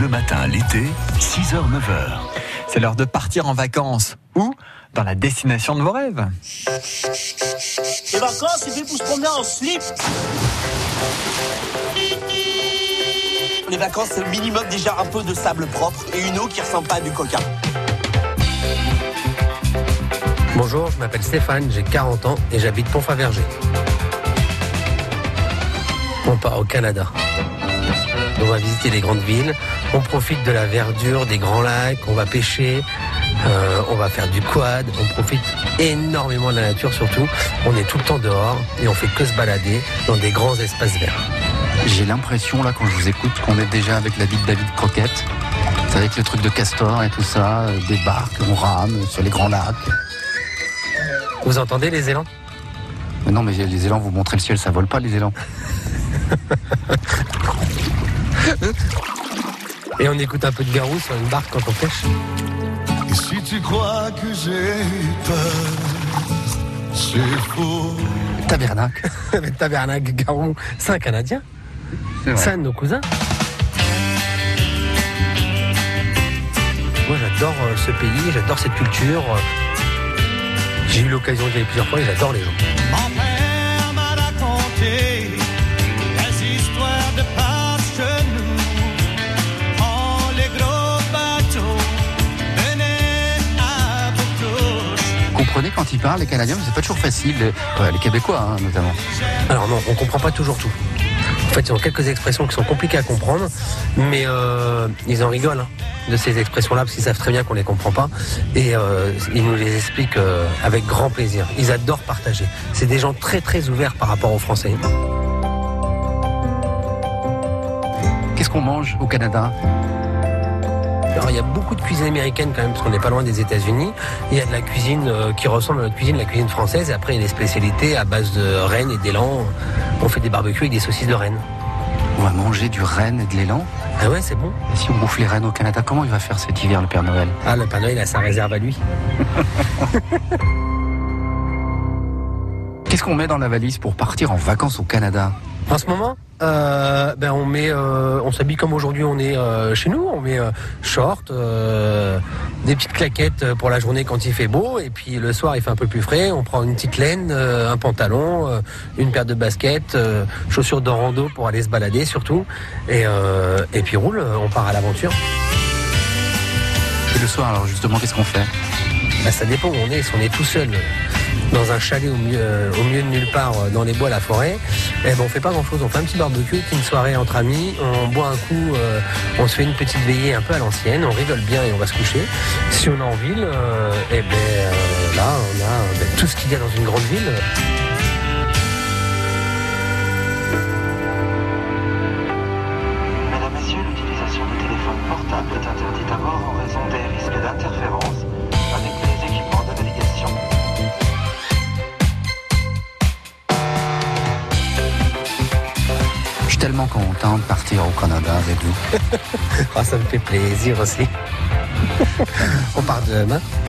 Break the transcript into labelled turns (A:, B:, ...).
A: Bleu Matin l'été, 6h, 9h.
B: C'est l'heure de partir en vacances. Où? Dans la destination de vos rêves.
C: Les vacances, c'est fait pour se promener en slip. Les vacances, c'est le minimum déjà un peu de sable propre et une eau qui ressemble pas à du coca.
D: Bonjour, je m'appelle Stéphane, j'ai 40 ans et j'habite Pont-Faverger. On part au Canada. On va visiter les grandes villes, on profite de la verdure, des grands lacs, on va pêcher, euh, on va faire du quad, on profite énormément de la nature surtout. On est tout le temps dehors et on fait que se balader dans des grands espaces verts.
E: J'ai l'impression, là, quand je vous écoute, qu'on est déjà avec la vie de David Croquette. C'est avec le truc de castor et tout ça, euh, des barques, on rame sur les grands lacs.
D: Vous entendez les élans?
E: Mais non, mais les élans, vous montrez le ciel, ça vole pas, les élans.
D: Et on écoute un peu de garou sur une barque quand on pêche.
F: Et si tu crois que j'ai peur, c'est faux.
E: Tabernacle.
D: Avec Tabernacle, Garou, c'est un Canadien.
E: C'est
D: C'est un de nos cousins. Moi, j'adore euh, ce pays, j'adore cette culture. J'ai eu l'occasion d'y aller plusieurs fois et j'adore les gens.
E: Comprenez quand ils parlent, les Canadiens, c'est pas toujours facile. Les Québécois, hein, notamment.
D: Alors non, on comprend pas toujours tout. En fait, ils ont quelques expressions qui sont compliquées à comprendre, mais euh, ils en rigolent hein, de ces expressions-là parce qu'ils savent très bien qu'on les comprend pas et euh, ils nous les expliquent euh, avec grand plaisir. Ils adorent partager. C'est des gens très très ouverts par rapport aux Français.
E: Qu'est-ce qu'on mange au Canada?
D: Alors, il y a beaucoup de cuisine américaine quand même, parce qu'on n'est pas loin des États-Unis. Il y a de la cuisine euh, qui ressemble à notre cuisine, la cuisine française. Et après, il y a des spécialités à base de rennes et d'élan. On fait des barbecues avec des saucisses de rennes.
E: On va manger du renne et de l'élan.
D: Ah ouais, c'est bon.
E: Et si on bouffe les rennes au Canada, comment il va faire cet hiver, le Père Noël?
D: Ah, le Père Noël a sa réserve à lui.
E: Qu'est-ce qu'on met dans la valise pour partir en vacances au Canada?
D: En ce moment, euh, ben on met, euh, on s'habille comme aujourd'hui on est euh, chez nous. On met euh, short, euh, des petites claquettes pour la journée quand il fait beau, et puis le soir il fait un peu plus frais. On prend une petite laine, euh, un pantalon, euh, une paire de baskets, euh, chaussures de rando pour aller se balader surtout, et, euh, et puis roule. On part à l'aventure.
E: Et le soir, alors justement, qu'est-ce qu'on fait?
D: Ben, ça dépend où on est. Si on est tout seul dans un chalet au milieu, au milieu de nulle part, dans les bois, la forêt, eh ben, on fait pas grand-chose. On fait un petit barbecue, une soirée entre amis, on boit un coup, euh, on se fait une petite veillée un peu à l'ancienne, on rigole bien et on va se coucher. Si on est en ville, euh, eh ben, euh, là, on a ben, tout ce qu'il y a dans une grande ville.
E: Tellement content de partir au Canada avec vous.
D: Ah, ça me fait plaisir aussi. on part demain.